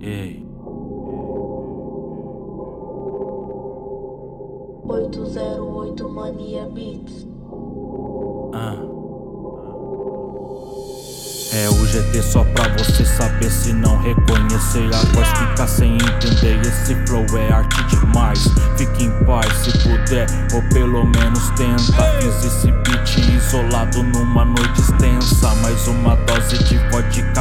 Ei. 808 Mania Beats. Ah. É o GT só pra você saber se não reconhecer A voz fica sem entender, esse flow é arte demais Fique em paz se puder, ou pelo menos tenta Fiz esse beat isolado numa noite extensa Mais uma dose de vodka,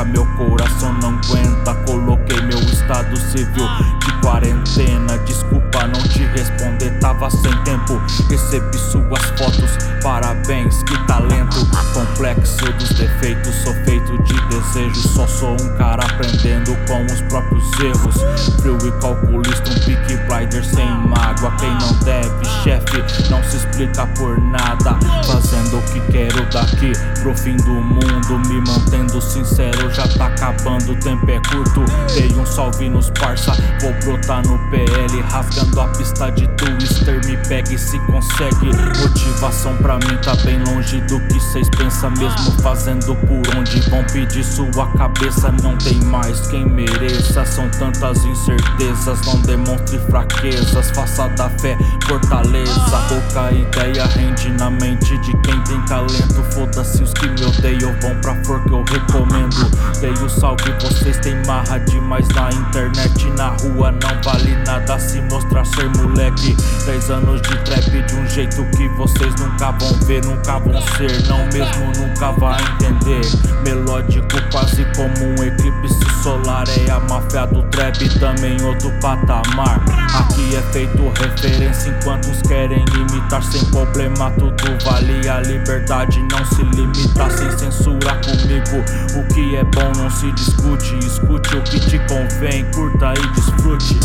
de quarentena Desculpa não te responder, tava sem tempo. Recebi suas fotos, parabéns, que talento. Complexo dos defeitos, sou feito de desejo Só sou um cara aprendendo com os próprios erros. Frio e calculista, um pique rider sem mágoa. Quem não deve, chefe, não se explica por nada Fazendo o que quero daqui. Pro fim do mundo Me mantendo sincero, já tá acabando, o tempo é curto. Dei um salve nos parça, vou brotar no PL Rasgando a pista de twister, me pegue se consegue. Motivação pra mim tá bem longe do que cês pensam Mesmo fazendo por onde vão pedir sua cabeça. Não tem mais quem mereça, são tantas incertezas. Não demonstre fraquezas, faça da fé fortaleza. Pouca ideia rende na mente de quem tem talento. Foda-se os que me odeiam, vão pra flor que eu recomendo. Dei o salve, vocês têm marra demais na internet. Na rua não vale nada se mostrar ser moleque. 10 anos de trap de um jeito que vocês nunca vão ver, nunca vão ser. Não mesmo nunca vai entender. Melódico quase como um eclipse solar. É a máfia do trap também outro patamar. Aqui é feito referência enquanto uns querem imitar. Sem problema tudo vale. A liberdade Não se limita. Sem censura comigo O que é bom não se discute. Escute o que te convém, curta e desfrute